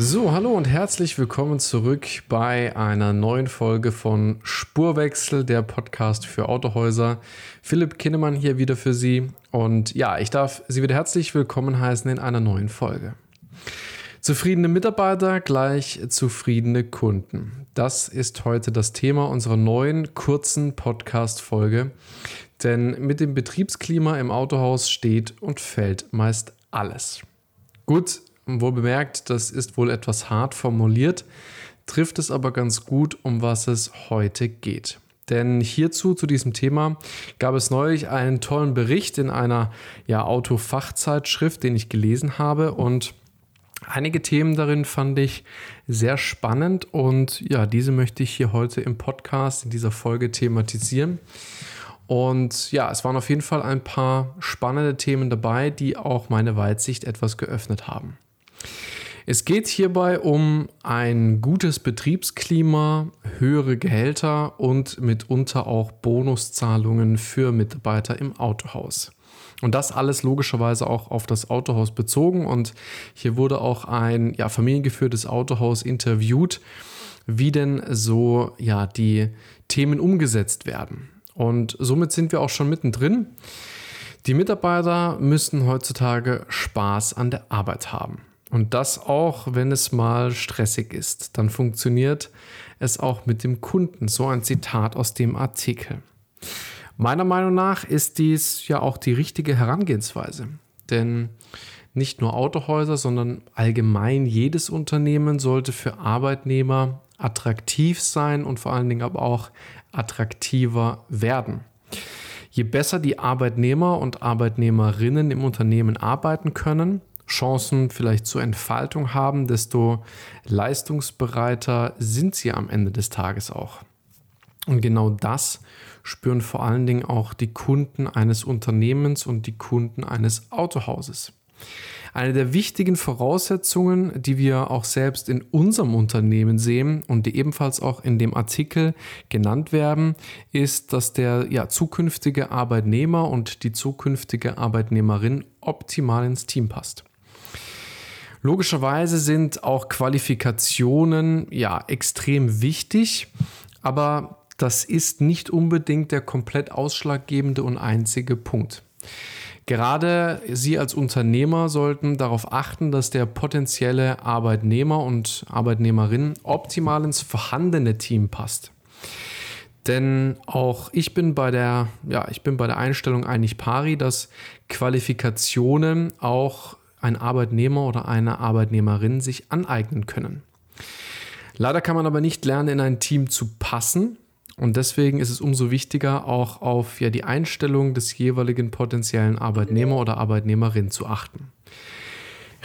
So, hallo und herzlich willkommen zurück bei einer neuen Folge von Spurwechsel, der Podcast für Autohäuser. Philipp Kinnemann hier wieder für Sie und ja, ich darf Sie wieder herzlich willkommen heißen in einer neuen Folge. Zufriedene Mitarbeiter gleich zufriedene Kunden. Das ist heute das Thema unserer neuen kurzen Podcast-Folge. Denn mit dem Betriebsklima im Autohaus steht und fällt meist alles. Gut, Wohl bemerkt, das ist wohl etwas hart formuliert, trifft es aber ganz gut, um was es heute geht. Denn hierzu, zu diesem Thema, gab es neulich einen tollen Bericht in einer ja, Autofachzeitschrift, den ich gelesen habe. Und einige Themen darin fand ich sehr spannend. Und ja, diese möchte ich hier heute im Podcast, in dieser Folge thematisieren. Und ja, es waren auf jeden Fall ein paar spannende Themen dabei, die auch meine Weitsicht etwas geöffnet haben. Es geht hierbei um ein gutes Betriebsklima, höhere Gehälter und mitunter auch Bonuszahlungen für Mitarbeiter im Autohaus. Und das alles logischerweise auch auf das Autohaus bezogen. Und hier wurde auch ein ja, familiengeführtes Autohaus interviewt, wie denn so ja, die Themen umgesetzt werden. Und somit sind wir auch schon mittendrin. Die Mitarbeiter müssen heutzutage Spaß an der Arbeit haben. Und das auch, wenn es mal stressig ist. Dann funktioniert es auch mit dem Kunden. So ein Zitat aus dem Artikel. Meiner Meinung nach ist dies ja auch die richtige Herangehensweise. Denn nicht nur Autohäuser, sondern allgemein jedes Unternehmen sollte für Arbeitnehmer attraktiv sein und vor allen Dingen aber auch attraktiver werden. Je besser die Arbeitnehmer und Arbeitnehmerinnen im Unternehmen arbeiten können, Chancen vielleicht zur Entfaltung haben, desto leistungsbereiter sind sie am Ende des Tages auch. Und genau das spüren vor allen Dingen auch die Kunden eines Unternehmens und die Kunden eines Autohauses. Eine der wichtigen Voraussetzungen, die wir auch selbst in unserem Unternehmen sehen und die ebenfalls auch in dem Artikel genannt werden, ist, dass der ja, zukünftige Arbeitnehmer und die zukünftige Arbeitnehmerin optimal ins Team passt. Logischerweise sind auch Qualifikationen ja extrem wichtig, aber das ist nicht unbedingt der komplett ausschlaggebende und einzige Punkt. Gerade Sie als Unternehmer sollten darauf achten, dass der potenzielle Arbeitnehmer und Arbeitnehmerin optimal ins vorhandene Team passt. Denn auch ich bin bei der, ja, ich bin bei der Einstellung eigentlich pari, dass Qualifikationen auch ein Arbeitnehmer oder eine Arbeitnehmerin sich aneignen können. Leider kann man aber nicht lernen, in ein Team zu passen. Und deswegen ist es umso wichtiger, auch auf ja, die Einstellung des jeweiligen potenziellen Arbeitnehmer oder Arbeitnehmerin zu achten.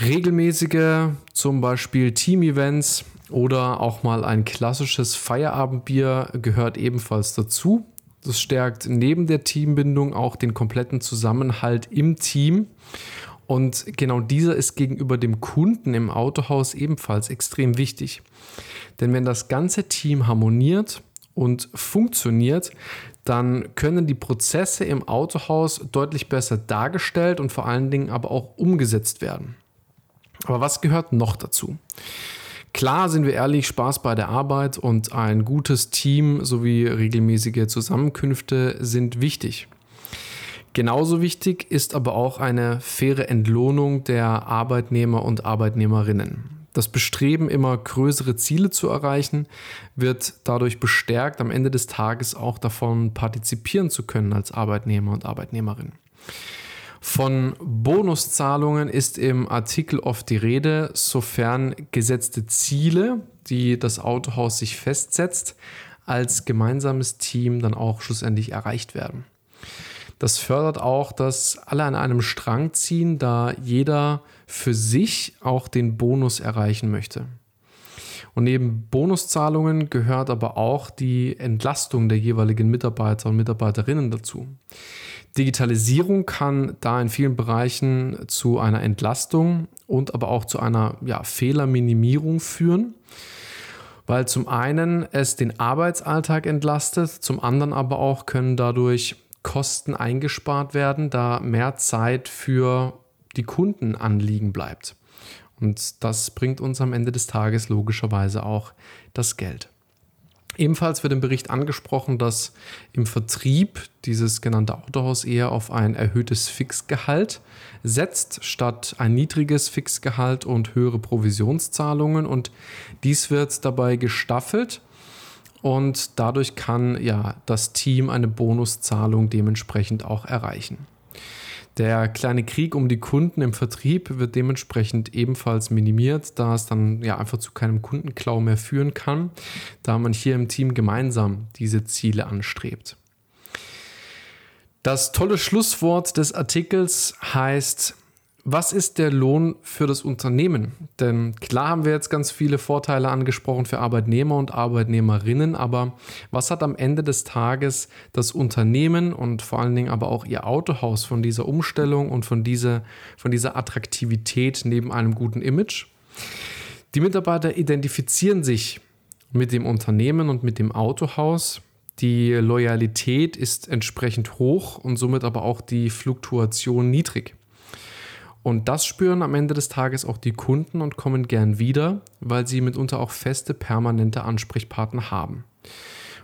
Regelmäßige, zum Beispiel Team-Events oder auch mal ein klassisches Feierabendbier gehört ebenfalls dazu. Das stärkt neben der Teambindung auch den kompletten Zusammenhalt im Team und genau dieser ist gegenüber dem Kunden im Autohaus ebenfalls extrem wichtig. Denn wenn das ganze Team harmoniert und funktioniert, dann können die Prozesse im Autohaus deutlich besser dargestellt und vor allen Dingen aber auch umgesetzt werden. Aber was gehört noch dazu? Klar sind wir ehrlich, Spaß bei der Arbeit und ein gutes Team sowie regelmäßige Zusammenkünfte sind wichtig. Genauso wichtig ist aber auch eine faire Entlohnung der Arbeitnehmer und Arbeitnehmerinnen. Das Bestreben, immer größere Ziele zu erreichen, wird dadurch bestärkt, am Ende des Tages auch davon partizipieren zu können als Arbeitnehmer und Arbeitnehmerin. Von Bonuszahlungen ist im Artikel oft die Rede, sofern gesetzte Ziele, die das Autohaus sich festsetzt, als gemeinsames Team dann auch schlussendlich erreicht werden. Das fördert auch, dass alle an einem Strang ziehen, da jeder für sich auch den Bonus erreichen möchte. Und neben Bonuszahlungen gehört aber auch die Entlastung der jeweiligen Mitarbeiter und Mitarbeiterinnen dazu. Digitalisierung kann da in vielen Bereichen zu einer Entlastung und aber auch zu einer ja, Fehlerminimierung führen, weil zum einen es den Arbeitsalltag entlastet, zum anderen aber auch können dadurch Kosten eingespart werden, da mehr Zeit für die Kunden anliegen bleibt. Und das bringt uns am Ende des Tages logischerweise auch das Geld. Ebenfalls wird im Bericht angesprochen, dass im Vertrieb dieses genannte Autohaus eher auf ein erhöhtes Fixgehalt setzt, statt ein niedriges Fixgehalt und höhere Provisionszahlungen. Und dies wird dabei gestaffelt und dadurch kann ja das Team eine Bonuszahlung dementsprechend auch erreichen. Der kleine Krieg um die Kunden im Vertrieb wird dementsprechend ebenfalls minimiert, da es dann ja einfach zu keinem Kundenklau mehr führen kann, da man hier im Team gemeinsam diese Ziele anstrebt. Das tolle Schlusswort des Artikels heißt, was ist der Lohn für das Unternehmen? Denn klar haben wir jetzt ganz viele Vorteile angesprochen für Arbeitnehmer und Arbeitnehmerinnen, aber was hat am Ende des Tages das Unternehmen und vor allen Dingen aber auch ihr Autohaus von dieser Umstellung und von dieser, von dieser Attraktivität neben einem guten Image? Die Mitarbeiter identifizieren sich mit dem Unternehmen und mit dem Autohaus. Die Loyalität ist entsprechend hoch und somit aber auch die Fluktuation niedrig. Und das spüren am Ende des Tages auch die Kunden und kommen gern wieder, weil sie mitunter auch feste, permanente Ansprechpartner haben.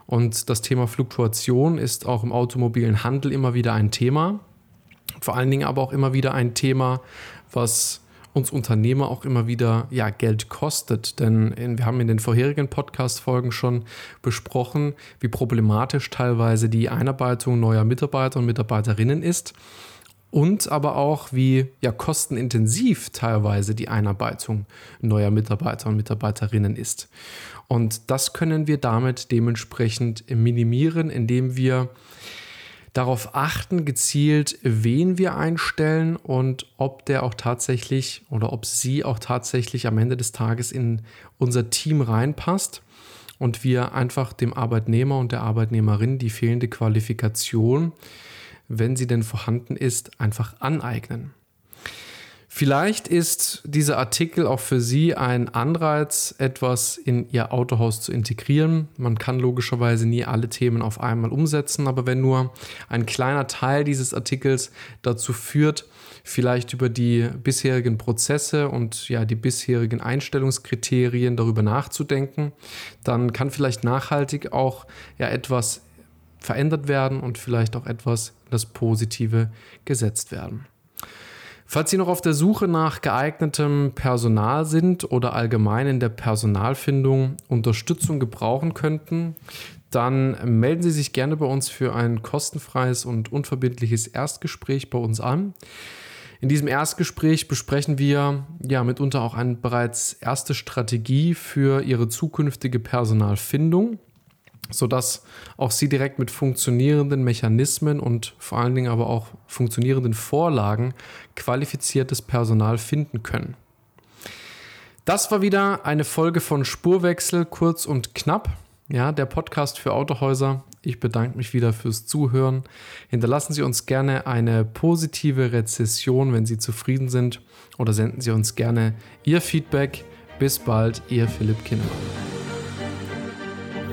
Und das Thema Fluktuation ist auch im automobilen Handel immer wieder ein Thema. Vor allen Dingen aber auch immer wieder ein Thema, was uns Unternehmer auch immer wieder ja, Geld kostet. Denn wir haben in den vorherigen Podcast-Folgen schon besprochen, wie problematisch teilweise die Einarbeitung neuer Mitarbeiter und Mitarbeiterinnen ist und aber auch, wie ja, kostenintensiv teilweise die Einarbeitung neuer Mitarbeiter und Mitarbeiterinnen ist. Und das können wir damit dementsprechend minimieren, indem wir darauf achten, gezielt, wen wir einstellen und ob der auch tatsächlich oder ob sie auch tatsächlich am Ende des Tages in unser Team reinpasst und wir einfach dem Arbeitnehmer und der Arbeitnehmerin die fehlende Qualifikation wenn sie denn vorhanden ist, einfach aneignen. Vielleicht ist dieser Artikel auch für Sie ein Anreiz, etwas in Ihr Autohaus zu integrieren. Man kann logischerweise nie alle Themen auf einmal umsetzen, aber wenn nur ein kleiner Teil dieses Artikels dazu führt, vielleicht über die bisherigen Prozesse und ja die bisherigen Einstellungskriterien darüber nachzudenken, dann kann vielleicht nachhaltig auch ja etwas verändert werden und vielleicht auch etwas in das Positive gesetzt werden. Falls Sie noch auf der Suche nach geeignetem Personal sind oder allgemein in der Personalfindung Unterstützung gebrauchen könnten, dann melden Sie sich gerne bei uns für ein kostenfreies und unverbindliches Erstgespräch bei uns an. In diesem Erstgespräch besprechen wir ja mitunter auch eine bereits erste Strategie für Ihre zukünftige Personalfindung sodass auch Sie direkt mit funktionierenden Mechanismen und vor allen Dingen aber auch funktionierenden Vorlagen qualifiziertes Personal finden können. Das war wieder eine Folge von Spurwechsel, kurz und knapp. Ja, der Podcast für Autohäuser. Ich bedanke mich wieder fürs Zuhören. Hinterlassen Sie uns gerne eine positive Rezession, wenn Sie zufrieden sind, oder senden Sie uns gerne Ihr Feedback. Bis bald, Ihr Philipp Kinnemann.